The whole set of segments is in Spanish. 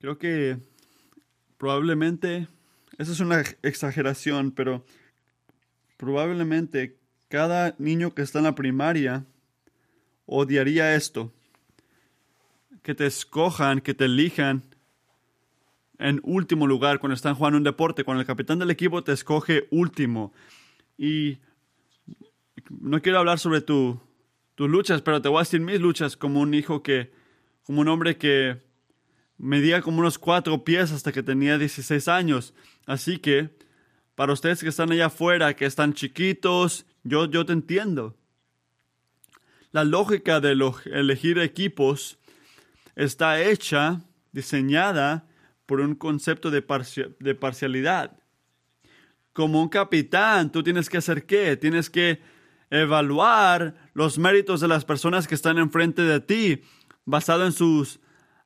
Creo que probablemente, esa es una exageración, pero probablemente cada niño que está en la primaria odiaría esto. Que te escojan, que te elijan en último lugar cuando están jugando un deporte, cuando el capitán del equipo te escoge último. Y no quiero hablar sobre tu, tus luchas, pero te voy a decir mis luchas como un hijo que, como un hombre que medía como unos cuatro pies hasta que tenía 16 años. Así que, para ustedes que están allá afuera, que están chiquitos, yo, yo te entiendo. La lógica de elegir equipos está hecha, diseñada por un concepto de, de parcialidad. Como un capitán, tú tienes que hacer qué? Tienes que evaluar los méritos de las personas que están enfrente de ti, basado en sus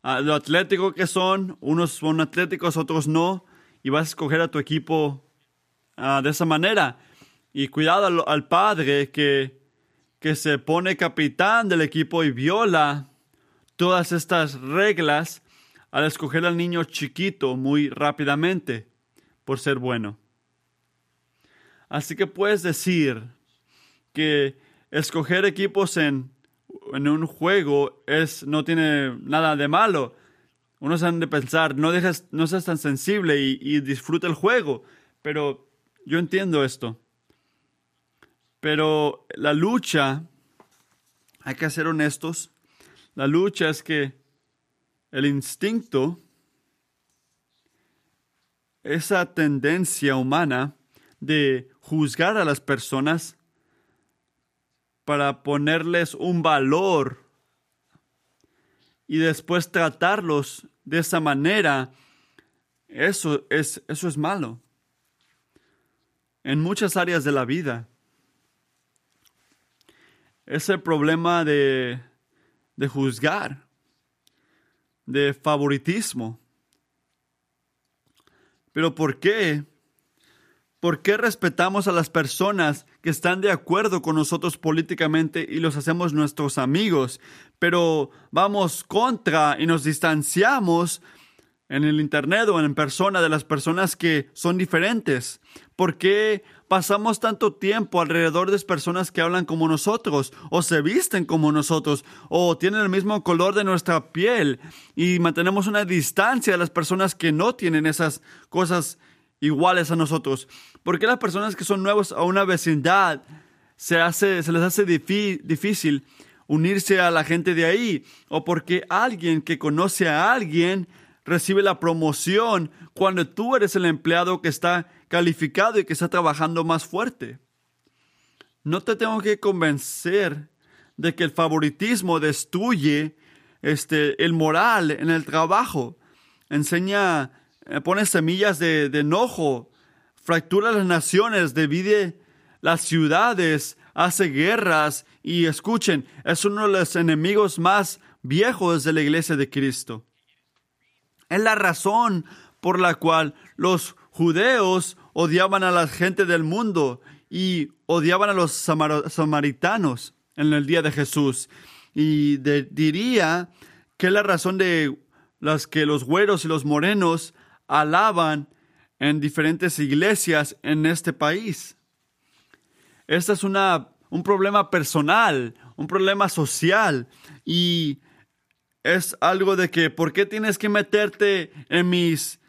uh, lo atlético que son, unos son atléticos, otros no, y vas a escoger a tu equipo ah, de esa manera. Y cuidado al, al padre que, que se pone capitán del equipo y viola todas estas reglas al escoger al niño chiquito muy rápidamente por ser bueno. Así que puedes decir que escoger equipos en, en un juego es, no tiene nada de malo. Uno se han de pensar, no, dejes, no seas tan sensible y, y disfruta el juego. Pero yo entiendo esto. Pero la lucha, hay que ser honestos, la lucha es que el instinto, esa tendencia humana de juzgar a las personas para ponerles un valor y después tratarlos de esa manera, eso es, eso es malo. En muchas áreas de la vida. Ese problema de, de juzgar de favoritismo. Pero ¿por qué? ¿Por qué respetamos a las personas que están de acuerdo con nosotros políticamente y los hacemos nuestros amigos? Pero vamos contra y nos distanciamos en el Internet o en persona de las personas que son diferentes. ¿Por qué pasamos tanto tiempo alrededor de personas que hablan como nosotros, o se visten como nosotros, o tienen el mismo color de nuestra piel, y mantenemos una distancia de las personas que no tienen esas cosas iguales a nosotros? ¿Por qué las personas que son nuevos a una vecindad se, hace, se les hace difícil unirse a la gente de ahí? ¿O porque alguien que conoce a alguien recibe la promoción cuando tú eres el empleado que está calificado y que está trabajando más fuerte. No te tengo que convencer de que el favoritismo destruye este, el moral en el trabajo. Enseña, pone semillas de, de enojo, fractura las naciones, divide las ciudades, hace guerras y escuchen, es uno de los enemigos más viejos de la iglesia de Cristo. Es la razón por la cual los judeos odiaban a la gente del mundo y odiaban a los samaritanos en el día de Jesús. Y diría que es la razón de las que los güeros y los morenos alaban en diferentes iglesias en este país. Este es una, un problema personal, un problema social y es algo de que, ¿por qué tienes que meterte en mis,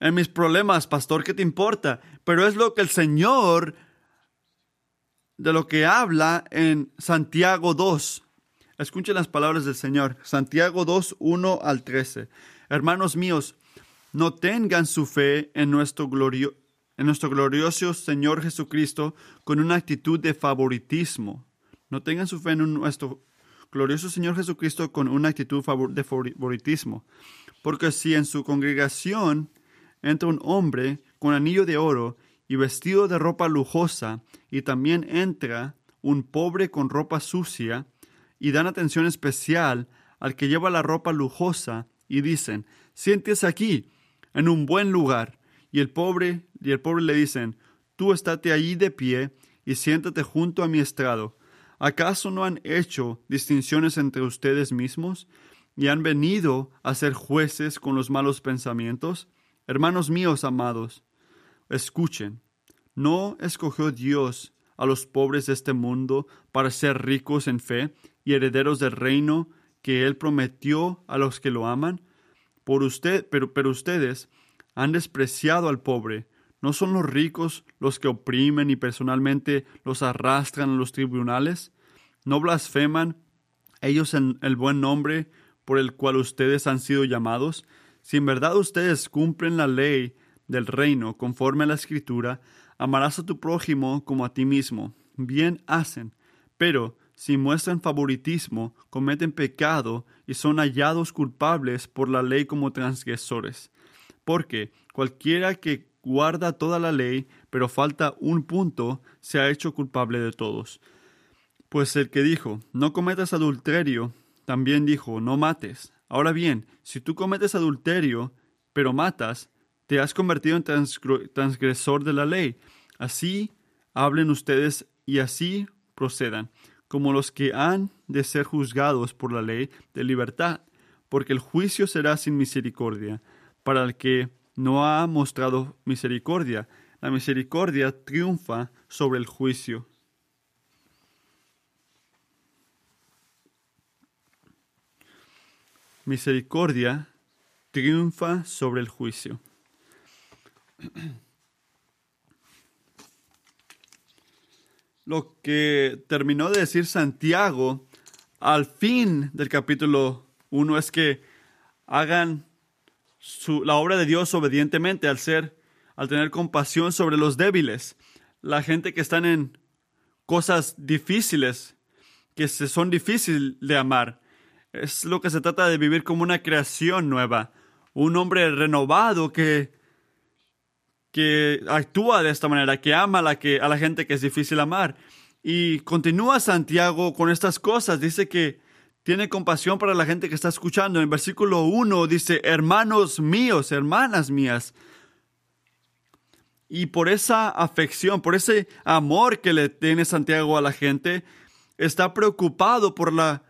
en mis problemas, pastor? ¿Qué te importa? Pero es lo que el Señor, de lo que habla en Santiago 2. Escuchen las palabras del Señor. Santiago 2, 1 al 13. Hermanos míos, no tengan su fe en nuestro, en nuestro glorioso Señor Jesucristo con una actitud de favoritismo. No tengan su fe en nuestro glorioso Señor Jesucristo con una actitud de favoritismo. Porque si en su congregación entra un hombre con anillo de oro y vestido de ropa lujosa, y también entra un pobre con ropa sucia, y dan atención especial al que lleva la ropa lujosa, y dicen, siéntese aquí, en un buen lugar, y el pobre, y el pobre le dicen, tú estate allí de pie, y siéntate junto a mi estrado, ¿Acaso no han hecho distinciones entre ustedes mismos? y han venido a ser jueces con los malos pensamientos? Hermanos míos amados, escuchen, ¿no escogió Dios a los pobres de este mundo para ser ricos en fe y herederos del reino que Él prometió a los que lo aman? Por usted, pero, ustedes han despreciado al pobre. ¿No son los ricos los que oprimen y personalmente los arrastran a los tribunales? ¿No blasfeman ellos en el buen nombre por el cual ustedes han sido llamados? Si en verdad ustedes cumplen la ley del reino conforme a la escritura, amarás a tu prójimo como a ti mismo. Bien hacen. Pero si muestran favoritismo, cometen pecado y son hallados culpables por la ley como transgresores. Porque cualquiera que guarda toda la ley, pero falta un punto, se ha hecho culpable de todos. Pues el que dijo, no cometas adulterio, también dijo, no mates. Ahora bien, si tú cometes adulterio, pero matas, te has convertido en transgresor de la ley. Así hablen ustedes y así procedan, como los que han de ser juzgados por la ley de libertad, porque el juicio será sin misericordia para el que no ha mostrado misericordia. La misericordia triunfa sobre el juicio. misericordia triunfa sobre el juicio. Lo que terminó de decir Santiago al fin del capítulo 1 es que hagan la obra de Dios obedientemente al ser, al tener compasión sobre los débiles, la gente que están en cosas difíciles, que se son difíciles de amar, es lo que se trata de vivir como una creación nueva, un hombre renovado que, que actúa de esta manera, que ama a la, gente que es difícil amar. Y continúa Santiago con estas cosas, dice que tiene compasión para la gente que está escuchando. En versículo 1 dice, hermanos míos, hermanas mías. Y por esa afección, por ese amor que le tiene Santiago a la gente, está preocupado por la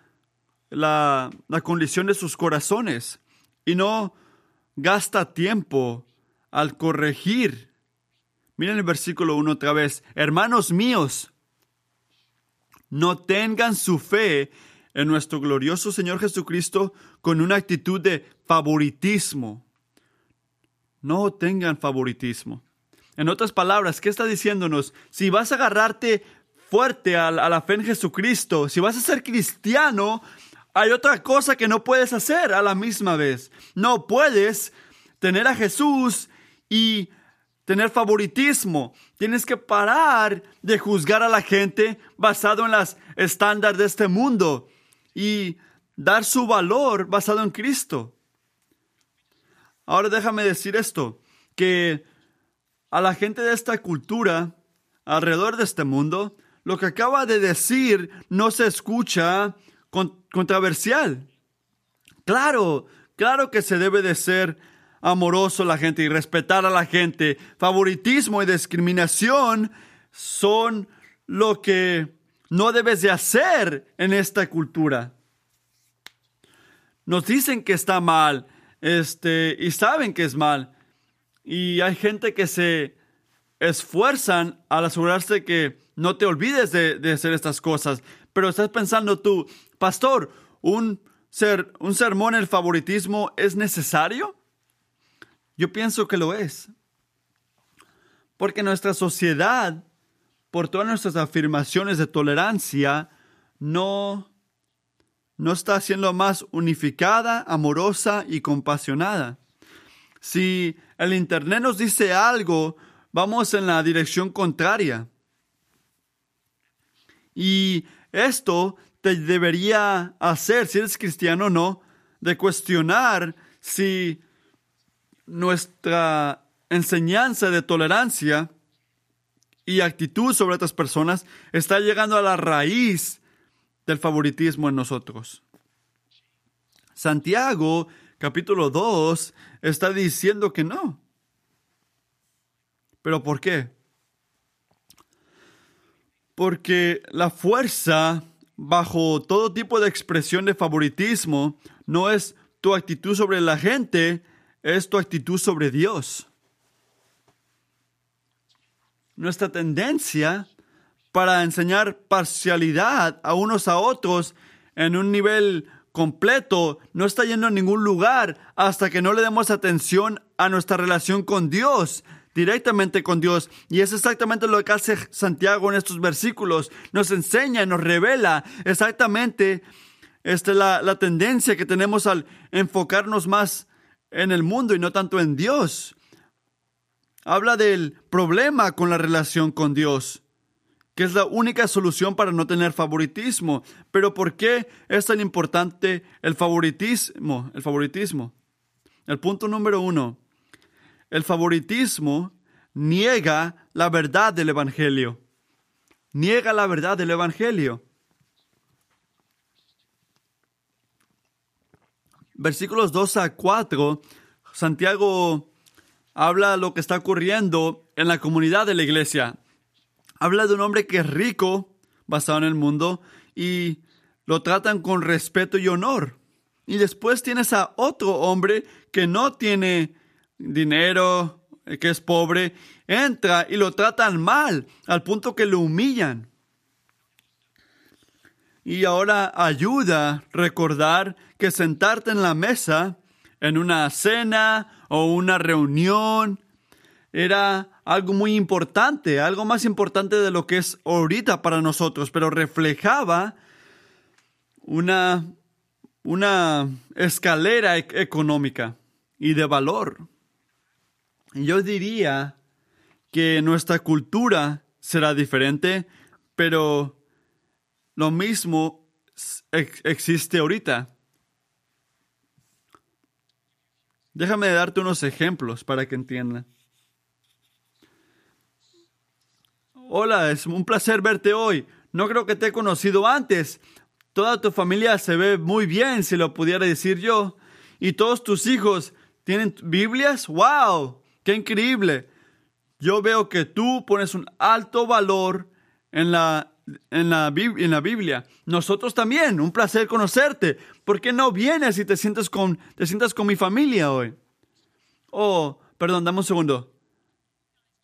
la, condición de sus corazones y no gasta tiempo al corregir. Miren el versículo 1 otra vez. Hermanos míos, no tengan su fe en nuestro glorioso Señor Jesucristo con una actitud de favoritismo. No tengan favoritismo. En otras palabras, ¿qué está diciéndonos? Si vas a agarrarte fuerte a, la fe en Jesucristo, si vas a ser cristiano, hay otra cosa que no puedes hacer a la misma vez. No puedes tener a Jesús y tener favoritismo. Tienes que parar de juzgar a la gente basado en las estándares de este mundo y dar su valor basado en Cristo. Ahora déjame decir esto, que a la gente de esta cultura, alrededor de este mundo, lo que acaba de decir no se escucha controversial. Claro, claro que se debe de ser amoroso la gente y respetar a la gente. Favoritismo y discriminación son lo que no debes de hacer en esta cultura. Nos dicen que está mal, este, y saben que es mal. Y hay gente que se esfuerzan al asegurarse que no te olvides de, de hacer estas cosas. Pero estás pensando tú, pastor, ¿un, ser, ¿un sermón el favoritismo es necesario? Yo pienso que lo es. Porque nuestra sociedad, por todas nuestras afirmaciones de tolerancia, no, no está siendo más unificada, amorosa y compasionada. Si el Internet nos dice algo, vamos en la dirección contraria. Y esto te debería hacer, si eres cristiano o no, de cuestionar si nuestra enseñanza de tolerancia y actitud sobre otras personas está llegando a la raíz del favoritismo en nosotros. Santiago, capítulo 2, está diciendo que no. ¿Pero por qué? porque la fuerza bajo todo tipo de expresión de favoritismo no es tu actitud sobre la gente, es tu actitud sobre Dios. Nuestra tendencia para enseñar parcialidad a unos a otros en un nivel completo no está yendo a ningún lugar hasta que no le demos atención a nuestra relación con Dios, directamente con Dios. Y es exactamente lo que hace Santiago en estos versículos. Nos enseña nos revela exactamente esta la, la tendencia que tenemos al enfocarnos más en el mundo y no tanto en Dios. Habla del problema con la relación con Dios que es la única solución para no tener favoritismo. Pero ¿por qué es tan importante el favoritismo? El favoritismo. El punto número uno. El favoritismo niega la verdad del Evangelio. Niega la verdad del Evangelio. Versículos 2 a 4, Santiago habla lo que está ocurriendo en la comunidad de la iglesia habla de un hombre que es rico, basado en el mundo, y lo tratan con respeto y honor. Y después tienes a otro hombre que no tiene dinero, que es pobre, entra y lo tratan mal, al punto que lo humillan. Y ahora ayuda recordar que sentarte en la mesa, en una cena o una reunión, era algo muy importante, algo más importante de lo que es ahorita para nosotros, pero reflejaba una, una escalera e-, económica y de valor. Yo diría que nuestra cultura será diferente, pero lo mismo existe ahorita. Déjame darte unos ejemplos para que entiendan. Hola, es un placer verte hoy. No creo que te he conocido antes. Toda tu familia se ve muy bien, si lo pudiera decir yo. Y todos tus hijos tienen Biblias. ¡Wow! ¡Qué increíble! Yo veo que tú pones un alto valor en la, en la, Biblia. Nosotros también, un placer conocerte. ¿Por qué no vienes y te sientas con, te sientas con mi familia hoy? Oh, perdón, dame un segundo.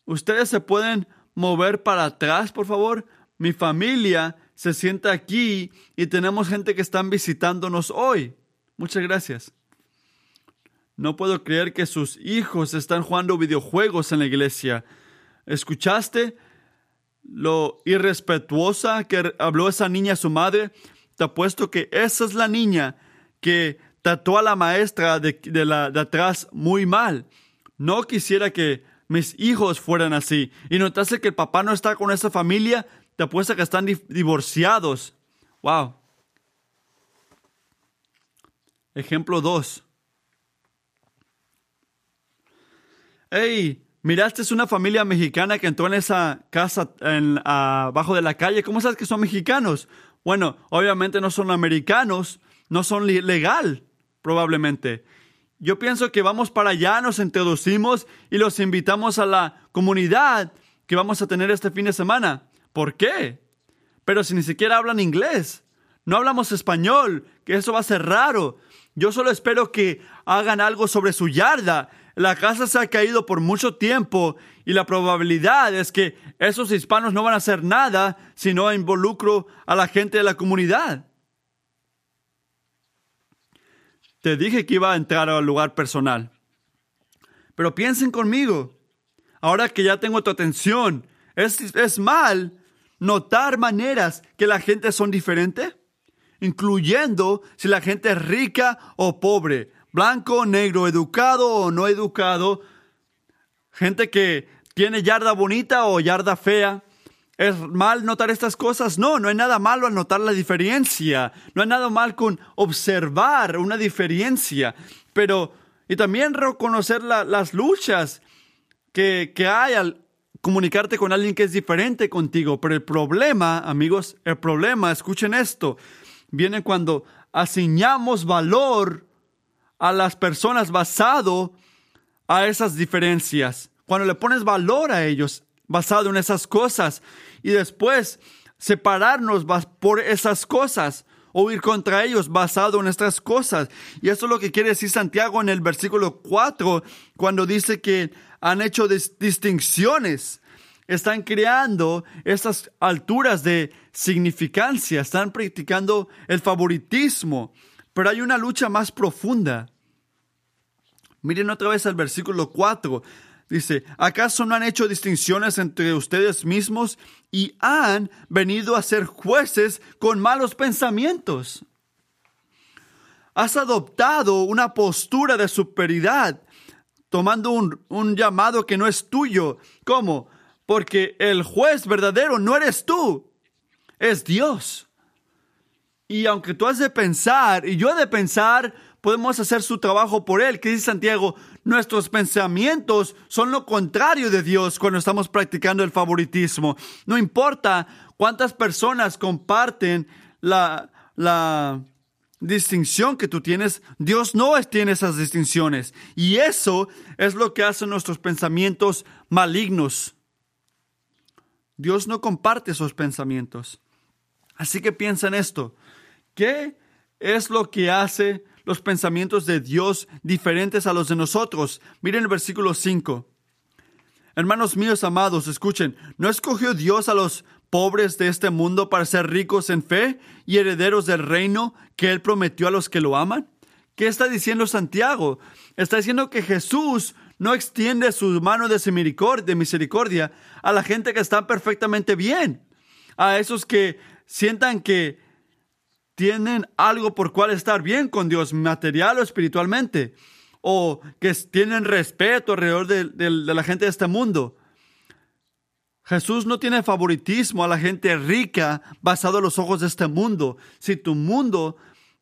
Ustedes se pueden mover para atrás, por favor? Mi familia se sienta aquí y tenemos gente que están visitándonos hoy. Muchas gracias. No puedo creer que sus hijos están jugando videojuegos en la iglesia. ¿Escuchaste lo irrespetuosa que habló esa niña a su madre? Te apuesto que esa es la niña que trató a la maestra de, atrás muy mal. No quisiera que mis hijos fueran así. Y notaste que el papá no está con esa familia, te apuesta que están divorciados. Wow. Ejemplo 2. Hey, miraste es una familia mexicana que entró en esa casa en, abajo de la calle. ¿Cómo sabes que son mexicanos? Bueno, obviamente no son americanos, no son legal, probablemente. Yo pienso que vamos para allá, nos introducimos y los invitamos a la comunidad que vamos a tener este fin de semana. ¿Por qué? Pero si ni siquiera hablan inglés, no hablamos español, que eso va a ser raro. Yo solo espero que hagan algo sobre su yarda. La casa se ha caído por mucho tiempo y la probabilidad es que esos hispanos no van a hacer nada si no involucro a la gente de la comunidad. Te dije que iba a entrar al lugar personal. Pero piensen conmigo. Ahora que ya tengo tu atención, ¿es, es mal notar maneras que la gente son diferentes? Incluyendo si la gente es rica o pobre, blanco negro, educado o no educado, gente que tiene yarda bonita o yarda fea, ¿Es mal notar estas cosas? No, no hay nada malo al notar la diferencia. No hay nada mal con observar una diferencia. Pero, y también reconocer las luchas que, que hay al comunicarte con alguien que es diferente contigo. Pero el problema, amigos, el problema, escuchen esto, viene cuando asignamos valor a las personas basado a esas diferencias. Cuando le pones valor a ellos basado en esas cosas y después separarnos por esas cosas o ir contra ellos basado en estas cosas. Y eso es lo que quiere decir Santiago en el versículo 4, cuando dice que han hecho distinciones, están creando estas alturas de significancia, están practicando el favoritismo, pero hay una lucha más profunda. Miren otra vez el versículo 4. Dice, ¿acaso no han hecho distinciones entre ustedes mismos y han venido a ser jueces con malos pensamientos? Has adoptado una postura de superioridad, tomando un, un llamado que no es tuyo. ¿Cómo? Porque el juez verdadero no eres tú, es Dios. Y aunque tú has de pensar, y yo he de pensar, podemos hacer su trabajo por Él. Que dice Santiago, nuestros pensamientos son lo contrario de Dios cuando estamos practicando el favoritismo. No importa cuántas personas comparten la, la distinción que tú tienes, Dios no tiene esas distinciones. Y eso es lo que hacen nuestros pensamientos malignos. Dios no comparte esos pensamientos. Así que piensa en esto. ¿Qué es lo que hace los pensamientos de Dios diferentes a los de nosotros. Miren el versículo 5. Hermanos míos amados, escuchen, ¿no escogió Dios a los pobres de este mundo para ser ricos en fe y herederos del reino que Él prometió a los que lo aman? ¿Qué está diciendo Santiago? Está diciendo que Jesús no extiende su mano de misericordia, a la gente que está perfectamente bien, a esos que sientan que tienen algo por cual estar bien con Dios, material o espiritualmente, o que tienen respeto alrededor de, la gente de este mundo. Jesús no tiene favoritismo a la gente rica basado en los ojos de este mundo. Si tu mundo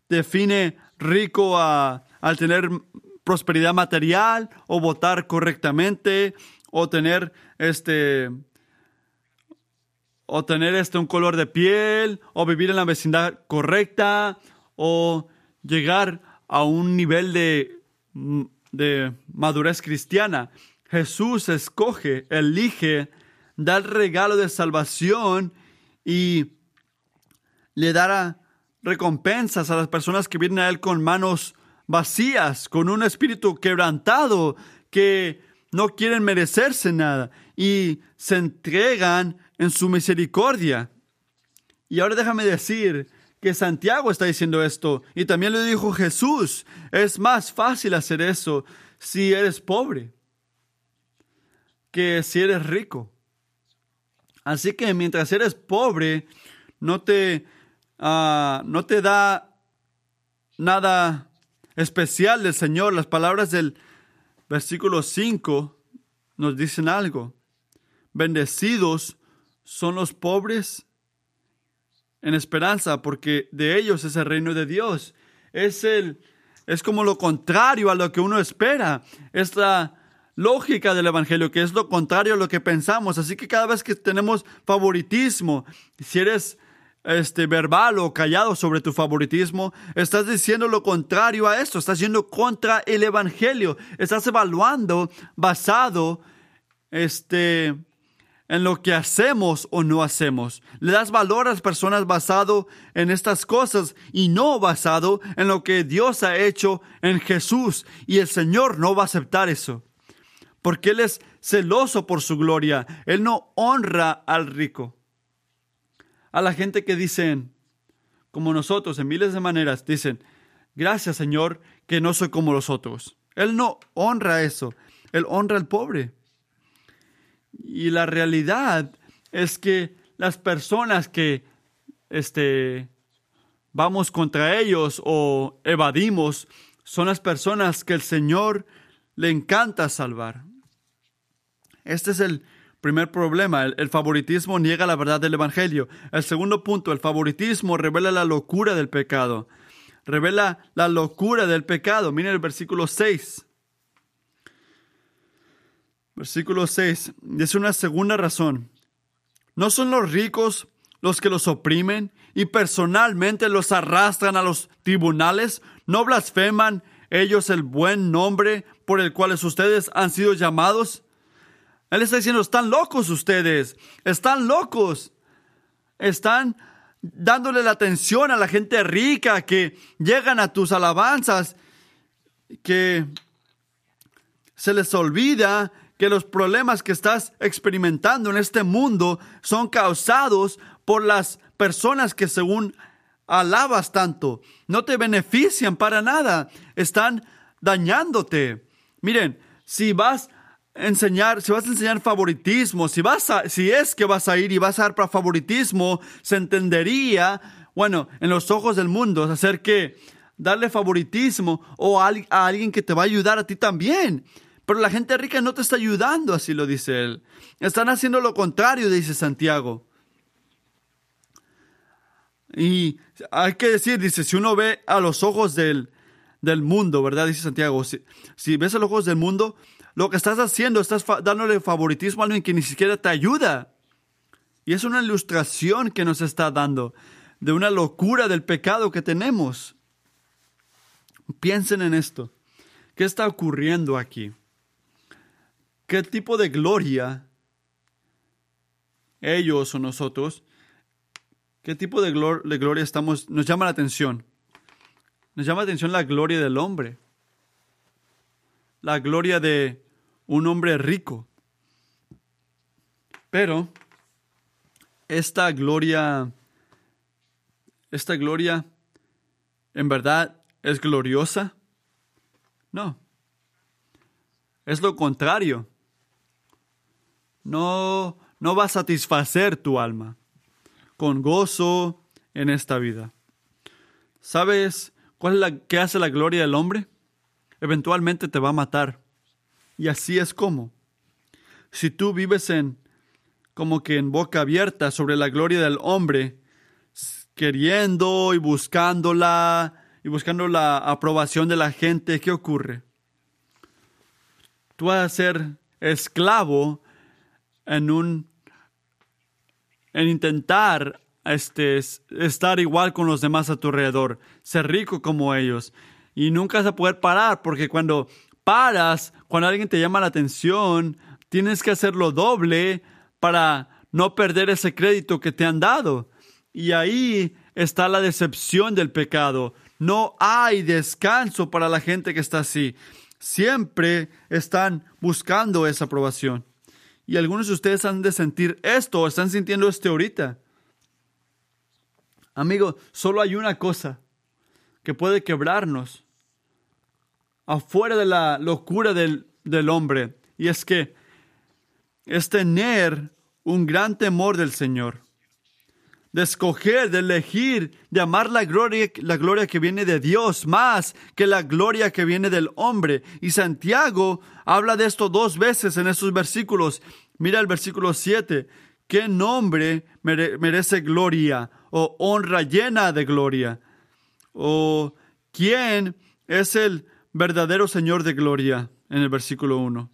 define rico a, al tener prosperidad material o votar correctamente o tener este o tener este, un color de piel, o vivir en la vecindad correcta, o llegar a un nivel de, mm, de madurez cristiana. Jesús escoge, elige, da el regalo de salvación y le dará recompensas a las personas que vienen a Él con manos vacías, con un espíritu quebrantado, que no quieren merecerse nada y se entregan en su misericordia. Y ahora déjame decir que Santiago está diciendo esto y también lo dijo Jesús. Es más fácil hacer eso si eres pobre que si eres rico. Así que mientras eres pobre, no te, ah, no te da nada especial del Señor. Las palabras del versículo 5 nos dicen algo. Bendecidos son los pobres en esperanza, porque de ellos es el reino de Dios. Es el es como lo contrario a lo que uno espera. Es la lógica del evangelio, que es lo contrario a lo que pensamos. Así que cada vez que tenemos favoritismo, si eres este verbal o callado sobre tu favoritismo, estás diciendo lo contrario a esto, estás yendo contra el evangelio, estás evaluando basado este en lo que hacemos o no hacemos. Le das valor a las personas basado en estas cosas y no basado en lo que Dios ha hecho en Jesús. Y el Señor no va a aceptar eso. Porque Él es celoso por su gloria. Él no honra al rico. A la gente que dicen, como nosotros, en miles de maneras, dicen, gracias Señor que no soy como los otros. Él no honra eso. Él honra al pobre. Y la realidad es que las personas que este, vamos contra ellos o evadimos son las personas que el Señor le encanta salvar. Este es el primer problema. El, el, favoritismo niega la verdad del Evangelio. El segundo punto, el favoritismo revela la locura del pecado. Revela la locura del pecado. Miren el versículo 6. Versículo 6. Es una segunda razón. ¿No son los ricos los que los oprimen y personalmente los arrastran a los tribunales? ¿No blasfeman ellos el buen nombre por el cual ustedes han sido llamados? Él está diciendo, están locos ustedes, están locos. están dándole la atención a la gente rica que llegan a tus alabanzas, que se les olvida que los problemas que estás experimentando en este mundo son causados por las personas que según alabas tanto, no te benefician para nada, están dañándote. Miren, si vas a enseñar, si vas a enseñar favoritismo, si vas si es que vas a ir y vas a dar para favoritismo, se entendería, bueno, en los ojos del mundo, hacer que darle favoritismo o a alguien que te va a ayudar a ti también. Pero la gente rica no te está ayudando, así lo dice él. Están haciendo lo contrario, dice Santiago. Y hay que decir, dice, si uno ve a los ojos del, del mundo, ¿verdad? Dice Santiago, si, si, ves a los ojos del mundo, lo que estás haciendo, estás dándole favoritismo a alguien que ni siquiera te ayuda. Y es una ilustración que nos está dando de una locura del pecado que tenemos. Piensen en esto. ¿Qué está ocurriendo aquí? ¿Qué tipo de gloria ellos o nosotros ¿Qué tipo de, gloria estamos, nos llama la atención? Nos llama la atención la gloria del hombre, la gloria de un hombre rico. Pero esta gloria, esta gloria, ¿en verdad es gloriosa? No. Es lo contrario. No, no va a satisfacer tu alma con gozo en esta vida. ¿Sabes cuál es la que hace la gloria del hombre? Eventualmente te va a matar. Y así es como. Si tú vives en como que en boca abierta sobre la gloria del hombre, queriendo y buscándola y buscando la aprobación de la gente, ¿qué ocurre? Tú vas a ser esclavo en un en intentar este, estar igual con los demás a tu alrededor, ser rico como ellos. Y nunca vas a poder parar, porque cuando paras, cuando alguien te llama la atención, tienes que hacerlo doble para no perder ese crédito que te han dado. Y ahí está la decepción del pecado. No hay descanso para la gente que está así. Siempre están buscando esa aprobación. Y algunos de ustedes han de sentir esto, o están sintiendo esto ahorita. Amigo, solo hay una cosa que puede quebrarnos afuera de la locura del, del hombre, y es que es tener un gran temor del Señor de escoger, de elegir, de amar la gloria, la gloria que viene de Dios más que la gloria que viene del hombre. Y Santiago habla de esto dos veces en esos versículos. Mira el versículo 7. ¿Qué nombre merece gloria o honra llena de gloria? ¿O quién es el verdadero Señor de gloria? En el versículo 1.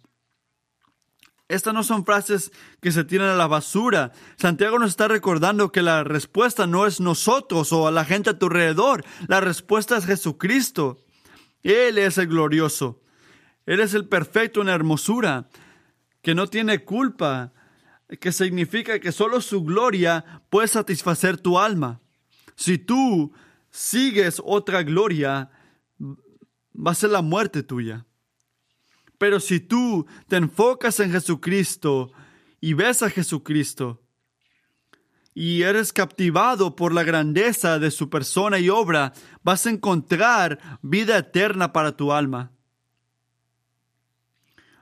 Estas no son frases que se tiran a la basura. Santiago nos está recordando que la respuesta no es nosotros o a la gente a tu alrededor. La respuesta es Jesucristo. Él es el glorioso. Él es el perfecto en hermosura, que no tiene culpa, que significa que solo su gloria puede satisfacer tu alma. Si tú sigues otra gloria, va a ser la muerte tuya. Pero si tú te enfocas en Jesucristo y ves a Jesucristo y eres captivado por la grandeza de su persona y obra, vas a encontrar vida eterna para tu alma.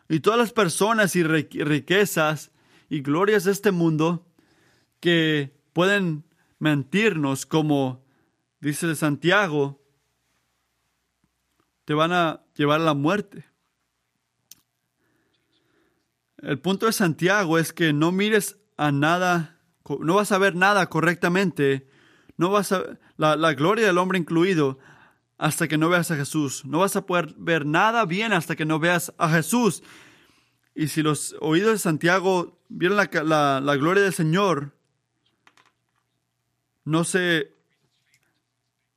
Y todas las personas y riquezas y glorias de este mundo que pueden mentirnos, como dice Santiago, te van a llevar a la muerte. El punto de Santiago es que no mires a nada, no vas a ver nada correctamente, no vas a la, la gloria del hombre incluido hasta que no veas a Jesús. No vas a poder ver nada bien hasta que no veas a Jesús. Y si los oídos de Santiago vieron la, la, gloria del Señor, no se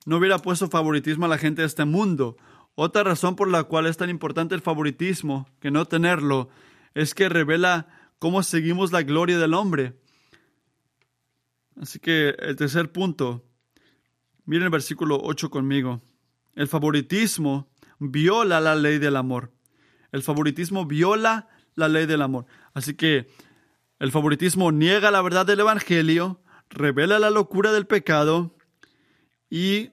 no hubiera puesto favoritismo a la gente de este mundo. Otra razón por la cual es tan importante el favoritismo que no tenerlo es que revela cómo seguimos la gloria del hombre. Así que el tercer punto, miren el versículo 8 conmigo. El favoritismo viola la ley del amor. El favoritismo viola la ley del amor. Así que el favoritismo niega la verdad del Evangelio, revela la locura del pecado y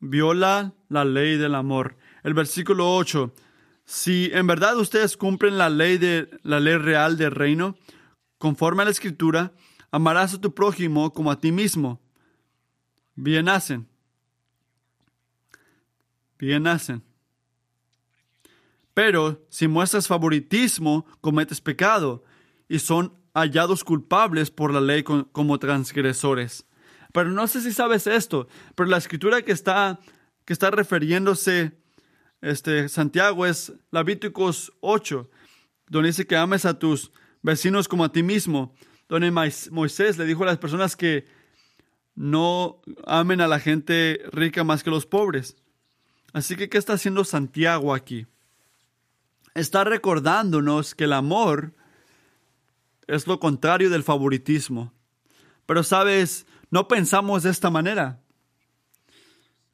viola la ley del amor. El versículo 8. Si en verdad ustedes cumplen la ley de la ley real del reino, conforme a la escritura, amarás a tu prójimo como a ti mismo. Bien hacen. Bien hacen. Pero si muestras favoritismo, cometes pecado y son hallados culpables por la ley como transgresores. Pero no sé si sabes esto, pero la escritura que está, que está refiriéndose este, Santiago es Levíticos 8, donde dice que ames a tus vecinos como a ti mismo, donde Moisés le dijo a las personas que no amen a la gente rica más que los pobres. Así que, ¿qué está haciendo Santiago aquí? Está recordándonos que el amor es lo contrario del favoritismo. Pero sabes, no pensamos de esta manera.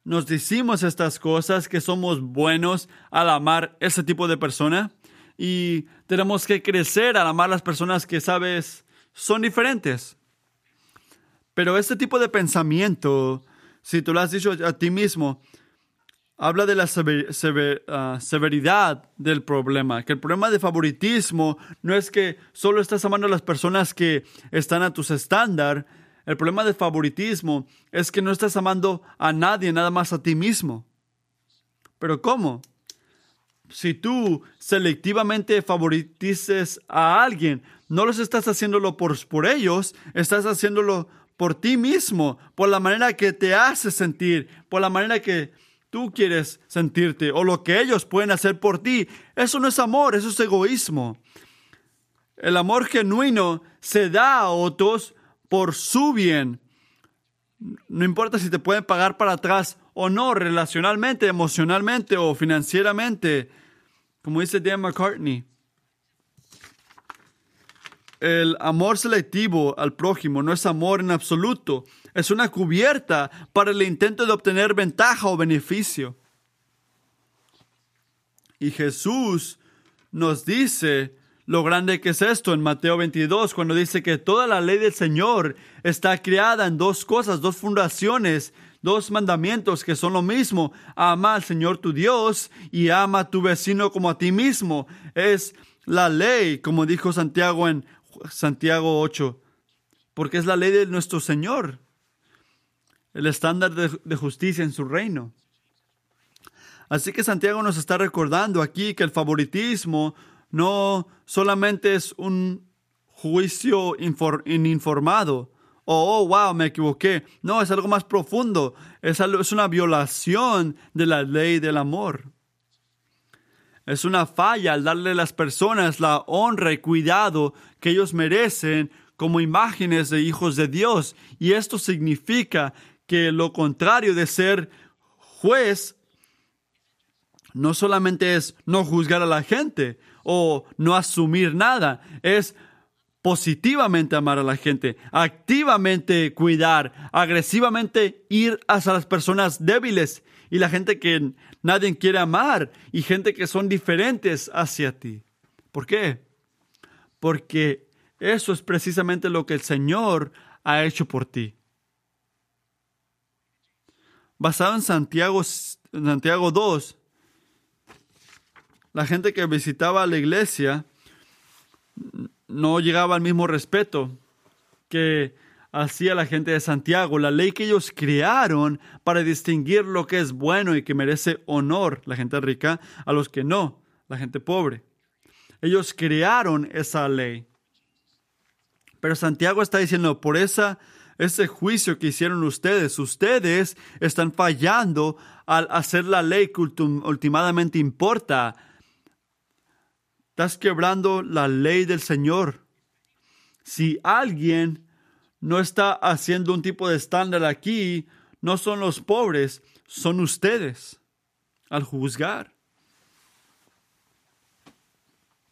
Nos decimos estas cosas que somos buenos al amar ese tipo de persona y tenemos que crecer al amar las personas que sabes son diferentes. Pero este tipo de pensamiento, si tú lo has dicho a ti mismo, habla de la ah, severidad del problema, que el problema de favoritismo no es que solo estás amando a las personas que están a tus estándares, el problema de favoritismo es que no estás amando a nadie, nada más a ti mismo. Pero ¿cómo? Si tú selectivamente favoritices a alguien, no los estás haciéndolo por, por ellos, estás haciéndolo por ti mismo, por la manera que te hace sentir, por la manera que tú quieres sentirte o lo que ellos pueden hacer por ti. Eso no es amor, eso es egoísmo. El amor genuino se da a otros por su bien. No importa si te pueden pagar para atrás o no, relacionalmente, emocionalmente o financieramente. Como dice Dan McCartney, el amor selectivo al prójimo no es amor en absoluto, es una cubierta para el intento de obtener ventaja o beneficio. Y Jesús nos dice lo grande que es esto en Mateo 22, cuando dice que toda la ley del Señor está creada en dos cosas, dos fundaciones, dos mandamientos que son lo mismo. Ama al Señor tu Dios y ama a tu vecino como a ti mismo. Es la ley, como dijo Santiago en Santiago 8, porque es la ley de nuestro Señor, el estándar de, de justicia en su reino. Así que Santiago nos está recordando aquí que el favoritismo no solamente es un juicio ininformado o, oh, wow, me equivoqué. No, es algo más profundo. Es, es una violación de la ley del amor. Es una falla al darle a las personas la honra y cuidado que ellos merecen como imágenes de hijos de Dios. Y esto significa que lo contrario de ser juez no solamente es no juzgar a la gente, o no asumir nada, es positivamente amar a la gente, activamente cuidar, agresivamente ir hacia las personas débiles y la gente que nadie quiere amar y gente que son diferentes hacia ti. ¿Por qué? Porque eso es precisamente lo que el Señor ha hecho por ti. Basado en Santiago, Santiago 2, la gente que visitaba la iglesia no llegaba al mismo respeto que hacía la gente de Santiago. La ley que ellos crearon para distinguir lo que es bueno y que merece honor, la gente rica, a los que no, la gente pobre. Ellos crearon esa ley. Pero Santiago está diciendo, por esa, ese juicio que hicieron ustedes, ustedes están fallando al hacer la ley que últimamente importa Estás quebrando la ley del Señor. Si alguien no está haciendo un tipo de estándar aquí, no son los pobres, son ustedes al juzgar.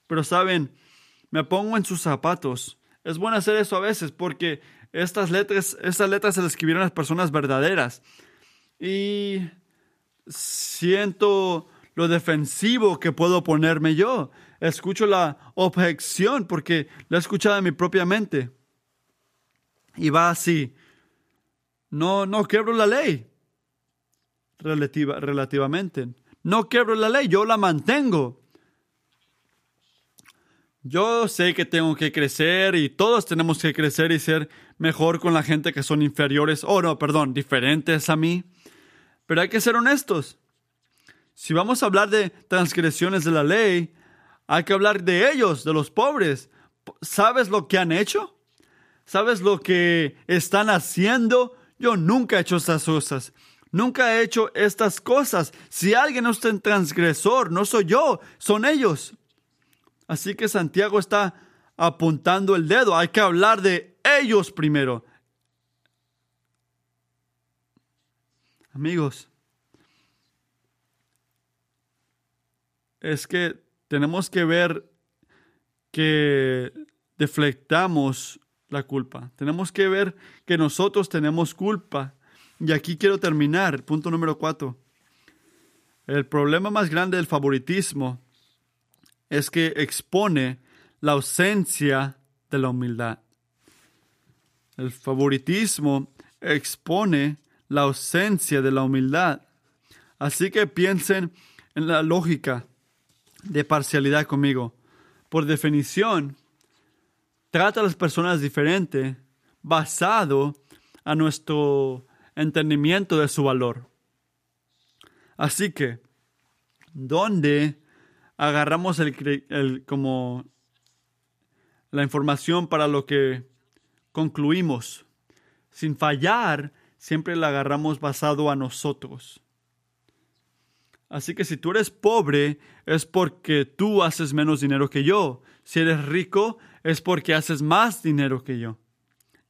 Pero saben, me pongo en sus zapatos. Es bueno hacer eso a veces porque estas letras, estas letras se las escribieron las personas verdaderas. Y siento lo defensivo que puedo ponerme yo. Escucho la objeción porque la he escuchado en mi propia mente. Y va así. No, no quebro la ley. Relativa, relativamente. No quebro la ley, yo la mantengo. Yo sé que tengo que crecer y todos tenemos que crecer y ser mejor con la gente que son inferiores, o no, perdón, diferentes a mí. Pero hay que ser honestos. Si vamos a hablar de transgresiones de la ley, hay que hablar de ellos, de los pobres. ¿Sabes lo que han hecho? ¿Sabes lo que están haciendo? Yo nunca he hecho estas cosas. Nunca he hecho estas cosas. Si alguien es un transgresor, no soy yo, son ellos. Así que Santiago está apuntando el dedo. Hay que hablar de ellos primero. Amigos, es que tenemos que ver que deflectamos la culpa. Tenemos que ver que nosotros tenemos culpa. Y aquí quiero terminar, punto número cuatro. El problema más grande del favoritismo es que expone la ausencia de la humildad. El favoritismo expone la ausencia de la humildad. Así que piensen en la lógica de parcialidad conmigo. Por definición, trata a las personas diferente basado a nuestro entendimiento de su valor. Así que, ¿dónde agarramos el, como la información para lo que concluimos? Sin fallar, siempre la agarramos basado a nosotros. Así que si tú eres pobre, es porque tú haces menos dinero que yo. Si eres rico, es porque haces más dinero que yo.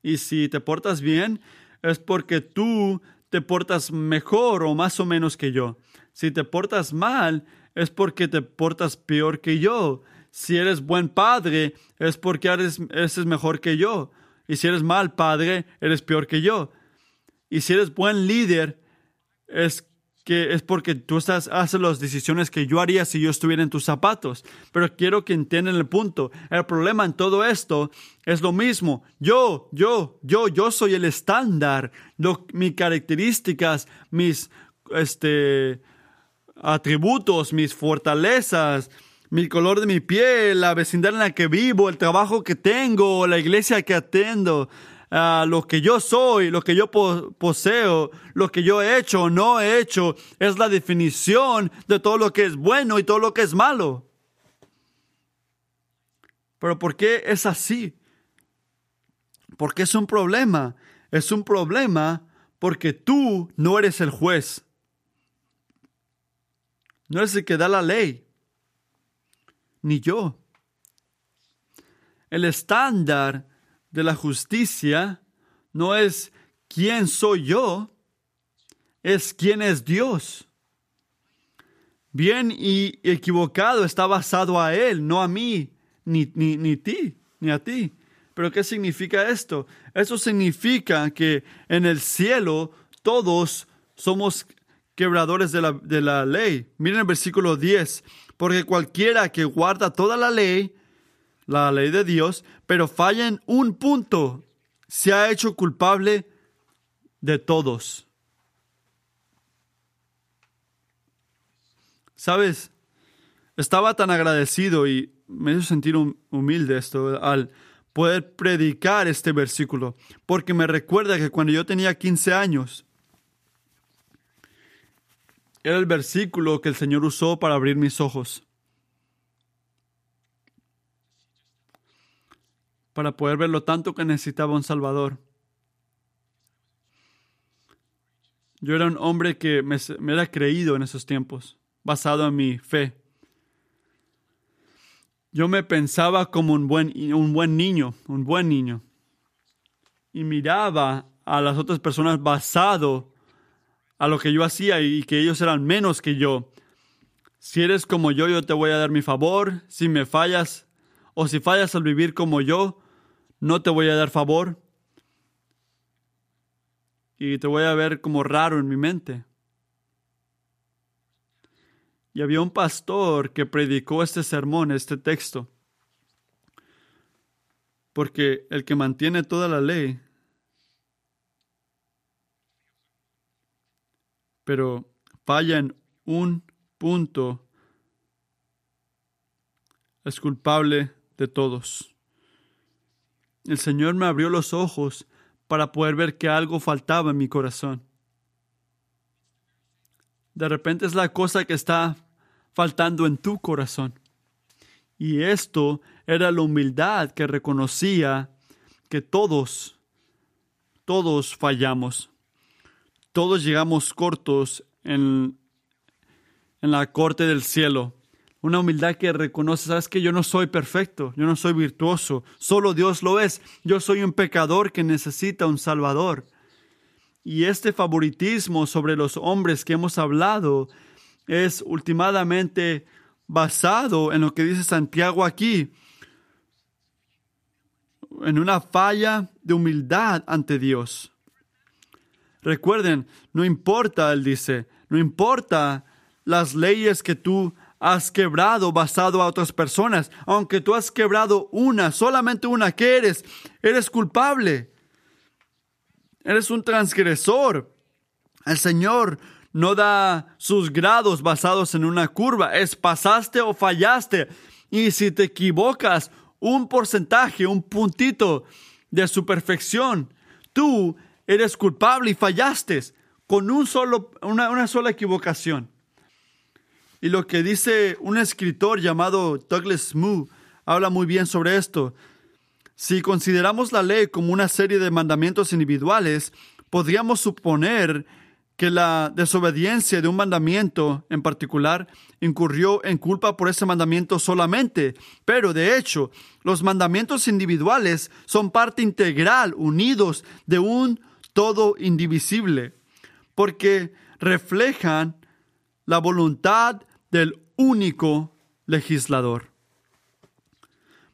Y si te portas bien, es porque tú te portas mejor o más o menos que yo. Si te portas mal, es porque te portas peor que yo. Si eres buen padre, es porque eres, eres mejor que yo. Y si eres mal padre, eres peor que yo. Y si eres buen líder, es que es porque tú estás, haces las decisiones que yo haría si yo estuviera en tus zapatos. Pero quiero que entiendan el punto. El problema en todo esto es lo mismo. Yo, yo, yo, yo soy el estándar. mis características, mis este, atributos, mis fortalezas, mi color de mi piel, la vecindad en la que vivo, el trabajo que tengo, la iglesia que atendo, lo que yo soy, lo que yo poseo, lo que yo he hecho o no he hecho, es la definición de todo lo que es bueno y todo lo que es malo. Pero ¿por qué es así? Porque es un problema. Es un problema porque tú no eres el juez. No eres el que da la ley. Ni yo. El estándar de la justicia no es quién soy yo, es quién es Dios. Bien y equivocado está basado a Él, no a mí, ni, ni, ni ti, ni a ti. Pero ¿qué significa esto? Eso significa que en el cielo todos somos quebradores de la, de la ley. Miren el versículo 10, porque cualquiera que guarda toda la ley, la ley de Dios, pero falla en un punto, se ha hecho culpable de todos. ¿Sabes? Estaba tan agradecido y me hizo sentir humilde esto al poder predicar este versículo, porque me recuerda que cuando yo tenía 15 años, era el versículo que el Señor usó para abrir mis ojos. Para poder ver lo tanto que necesitaba un Salvador. Yo era un hombre que me, era creído en esos tiempos, basado en mi fe. Yo me pensaba como un buen, un buen niño, un buen niño. Y miraba a las otras personas basado a lo que yo hacía y que ellos eran menos que yo. Si eres como yo, yo te voy a dar mi favor. Si me fallas o si fallas al vivir como yo, no te voy a dar favor. y te voy a ver como raro en mi mente. Y había un pastor que predicó este sermón, este texto. Porque el que mantiene toda la ley, pero falla en un punto, es culpable de todos. El Señor me abrió los ojos para poder ver que algo faltaba en mi corazón. De repente es la cosa que está faltando en tu corazón. Y esto era la humildad que reconocía que todos, todos fallamos. Todos llegamos cortos en, en la corte del cielo. Una humildad que reconoce, sabes que yo no soy perfecto, yo no soy virtuoso, solo Dios lo es. Yo soy un pecador que necesita un Salvador. Y este favoritismo sobre los hombres que hemos hablado es ultimadamente basado en lo que dice Santiago aquí, en una falla de humildad ante Dios. Recuerden, no importa, él dice, no importa las leyes que tú has quebrado basado a otras personas, aunque tú has quebrado una, solamente una, ¿qué eres? Eres culpable. Eres un transgresor. El Señor no da sus grados basados en una curva, es pasaste o fallaste. Y si te equivocas un porcentaje, un puntito de su perfección, tú eres culpable y fallaste con un solo, una, una sola equivocación. Y lo que dice un escritor llamado Douglas Smoo habla muy bien sobre esto. Si consideramos la ley como una serie de mandamientos individuales, podríamos suponer que la desobediencia de un mandamiento en particular incurrió en culpa por ese mandamiento solamente, pero de hecho los mandamientos individuales son parte integral, unidos de un todo indivisible, porque reflejan la voluntad del único legislador.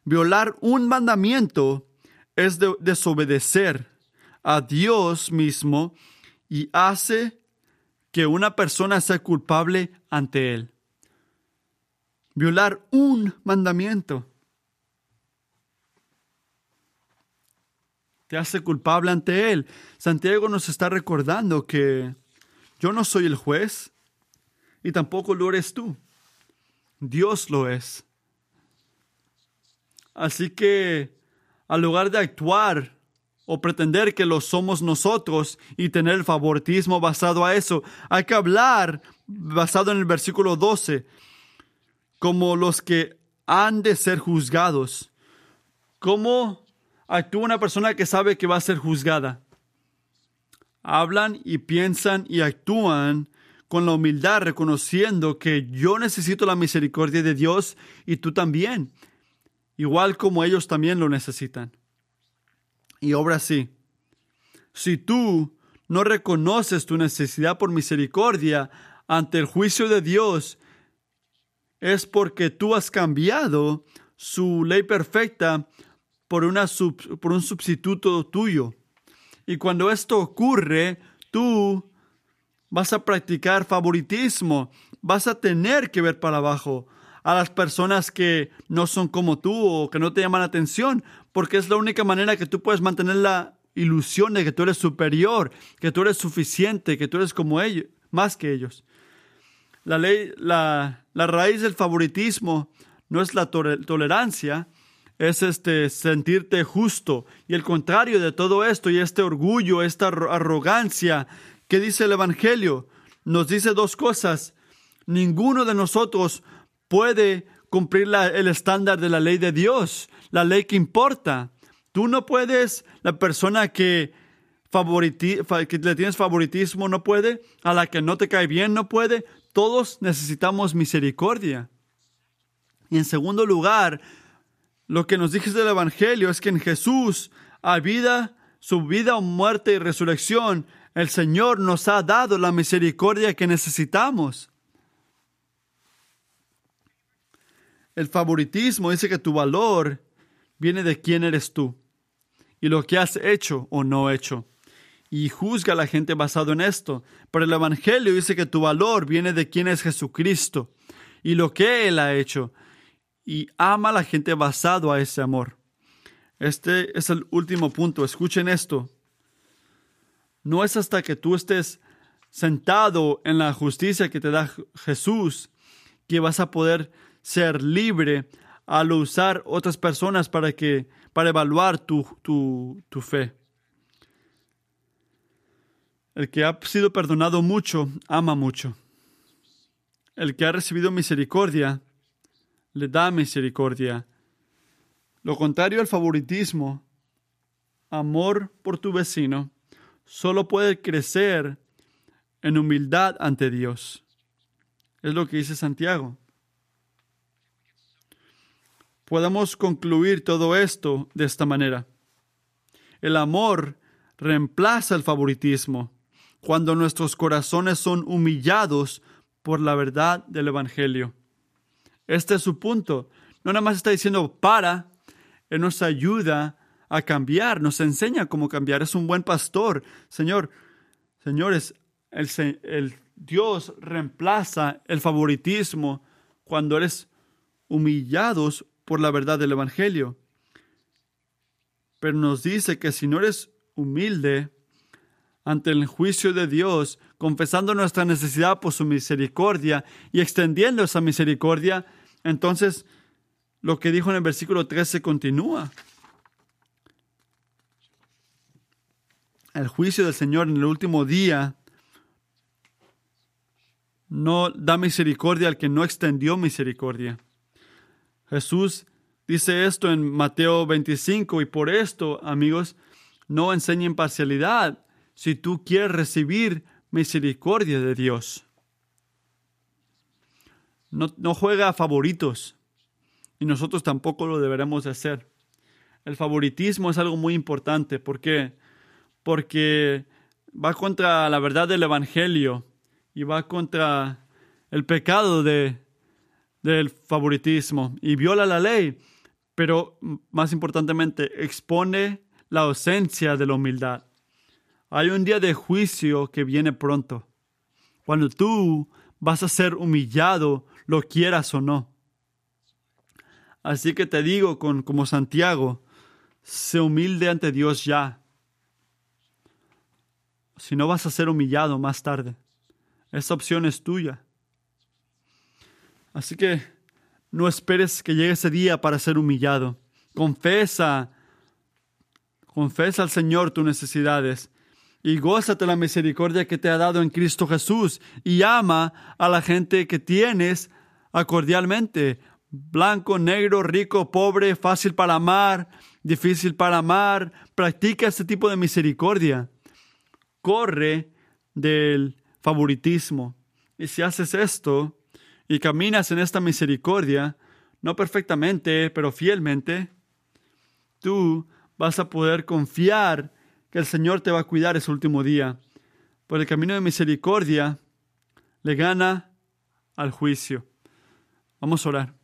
Violar un mandamiento es desobedecer a Dios mismo y hace que una persona sea culpable ante Él. Violar un mandamiento te hace culpable ante Él. Santiago nos está recordando que yo no soy el juez y tampoco lo eres tú. Dios lo es. Así que, al lugar de actuar o pretender que lo somos nosotros y tener el favoritismo basado a eso. Hay que hablar basado en el versículo 12 como los que han de ser juzgados. ¿Cómo actúa una persona que sabe que va a ser juzgada? Hablan y piensan y actúan con la humildad, reconociendo que yo necesito la misericordia de Dios y tú también, igual como ellos también lo necesitan y obra así. Si tú no reconoces tu necesidad por misericordia ante el juicio de Dios, es porque tú has cambiado su ley perfecta por, una por un sustituto tuyo. Y cuando esto ocurre, tú vas a practicar favoritismo, vas a tener que ver para abajo a las personas que no son como tú o que no te llaman la atención, porque es la única manera que tú puedes mantener la ilusión de que tú eres superior, que tú eres suficiente, que tú eres como ellos, más que ellos. La ley, la, la raíz del favoritismo no es la tolerancia, es este sentirte justo. Y el contrario de todo esto y este orgullo, esta arrogancia, que dice el Evangelio, nos dice dos cosas. Ninguno de nosotros puede cumplir el estándar de la ley de Dios, la ley que importa. Tú no puedes, la persona que, que le tienes favoritismo no puede, a la que no te cae bien no puede. Todos necesitamos misericordia. Y en segundo lugar, lo que nos dice el Evangelio es que en Jesús, a vida, su vida, muerte y resurrección, el Señor nos ha dado la misericordia que necesitamos. El favoritismo dice que tu valor viene de quién eres tú y lo que has hecho o no hecho. y juzga a la gente basado en esto. Pero el Evangelio dice que tu valor viene de quién es Jesucristo y lo que Él ha hecho. Y ama a la gente basado a ese amor. Este es el último punto. Escuchen esto. No es hasta que tú estés sentado en la justicia que te da Jesús que vas a poder ser libre al usar otras personas para que para evaluar tu, tu, tu fe. El que ha sido perdonado mucho, ama mucho. El que ha recibido misericordia, le da misericordia. Lo contrario al favoritismo, amor por tu vecino, solo puede crecer en humildad ante Dios. Es lo que dice Santiago. Podemos concluir todo esto de esta manera. El amor reemplaza el favoritismo cuando nuestros corazones son humillados por la verdad del Evangelio. Este es su punto. No nada más está diciendo para, Él nos ayuda a cambiar, nos enseña cómo cambiar. Es un buen pastor. Señor, señores, el, el Dios reemplaza el favoritismo cuando eres humillados por la verdad del Evangelio. Pero nos dice que si no eres humilde, ante el juicio de Dios, confesando nuestra necesidad por su misericordia y extendiendo esa misericordia, entonces lo que dijo en el versículo 13 continúa. El juicio del Señor en el último día no da misericordia al que no extendió misericordia. Jesús dice esto en Mateo 25 y por esto, amigos, no enseñen parcialidad si tú quieres recibir misericordia de Dios. No, no juega a favoritos y nosotros tampoco lo deberemos de hacer. El favoritismo es algo muy importante. ¿Por qué? Porque va contra la verdad del Evangelio y va contra el pecado de, del favoritismo y viola la ley, pero más importantemente expone la ausencia de la humildad. Hay un día de juicio que viene pronto, cuando tú vas a ser humillado, lo quieras o no. Así que te digo con, como Santiago, sé humilde ante Dios ya. Si no vas a ser humillado más tarde. Esa opción es tuya. Así que no esperes que llegue ese día para ser humillado. Confesa, confesa al Señor tus necesidades y gózate la misericordia que te ha dado en Cristo Jesús y ama a la gente que tienes cordialmente. Blanco, negro, rico, pobre, fácil para amar, difícil para amar. Practica este tipo de misericordia. Corre del favoritismo. Y si haces esto y caminas en esta misericordia, no perfectamente, pero fielmente, tú vas a poder confiar que el Señor te va a cuidar ese último día. Por el camino de misericordia le gana al juicio. Vamos a orar.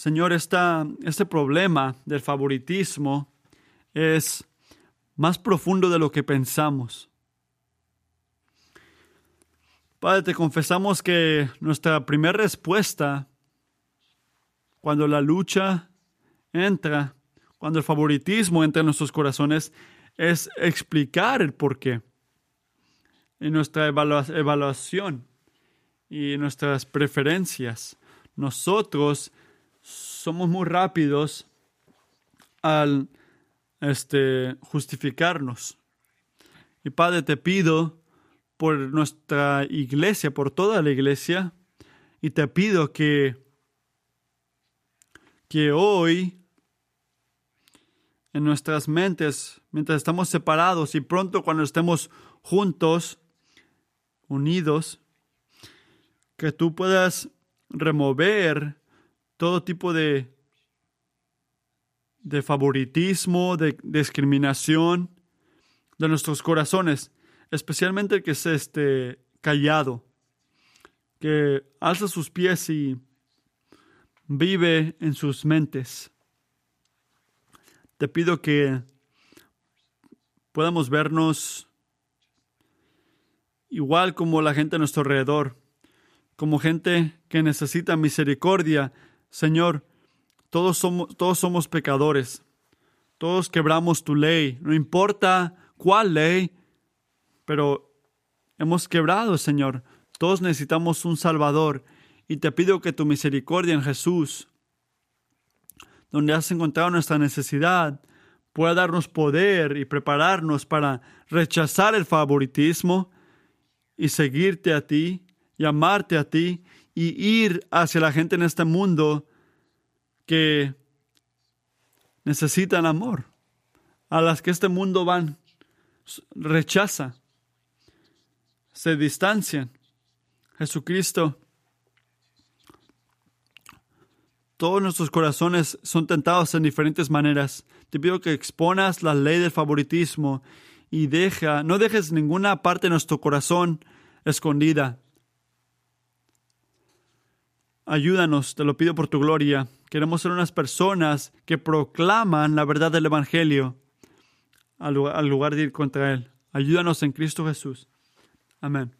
Señor, este problema del favoritismo es más profundo de lo que pensamos. Padre, te confesamos que nuestra primera respuesta cuando la lucha entra, cuando el favoritismo entra en nuestros corazones, es explicar el porqué. En nuestra evaluación y nuestras preferencias, nosotros somos muy rápidos al este, justificarnos. Y Padre, te pido por nuestra iglesia, por toda la iglesia, y te pido que que hoy en nuestras mentes, mientras estamos separados y pronto cuando estemos juntos, unidos, que tú puedas remover todo tipo de, de favoritismo, de, discriminación de nuestros corazones, especialmente el que es este callado, que alza sus pies y vive en sus mentes. Te pido que podamos vernos igual como la gente a nuestro alrededor, como gente que necesita misericordia. Señor, todos somos, todos somos pecadores, todos quebramos tu ley, no importa cuál ley, pero hemos quebrado, Señor. Todos necesitamos un Salvador. Y te pido que tu misericordia en Jesús, donde has encontrado nuestra necesidad, pueda darnos poder y prepararnos para rechazar el favoritismo y seguirte a ti y amarte a ti y ir hacia la gente en este mundo que necesitan amor, a las que este mundo van, rechaza, se distancian. Jesucristo, todos nuestros corazones son tentados en diferentes maneras. Te pido que exponas la ley del favoritismo y deja, no dejes ninguna parte de nuestro corazón escondida. Ayúdanos, te lo pido por tu gloria. Queremos ser unas personas que proclaman la verdad del Evangelio al lugar de ir contra Él. Ayúdanos en Cristo Jesús. Amén.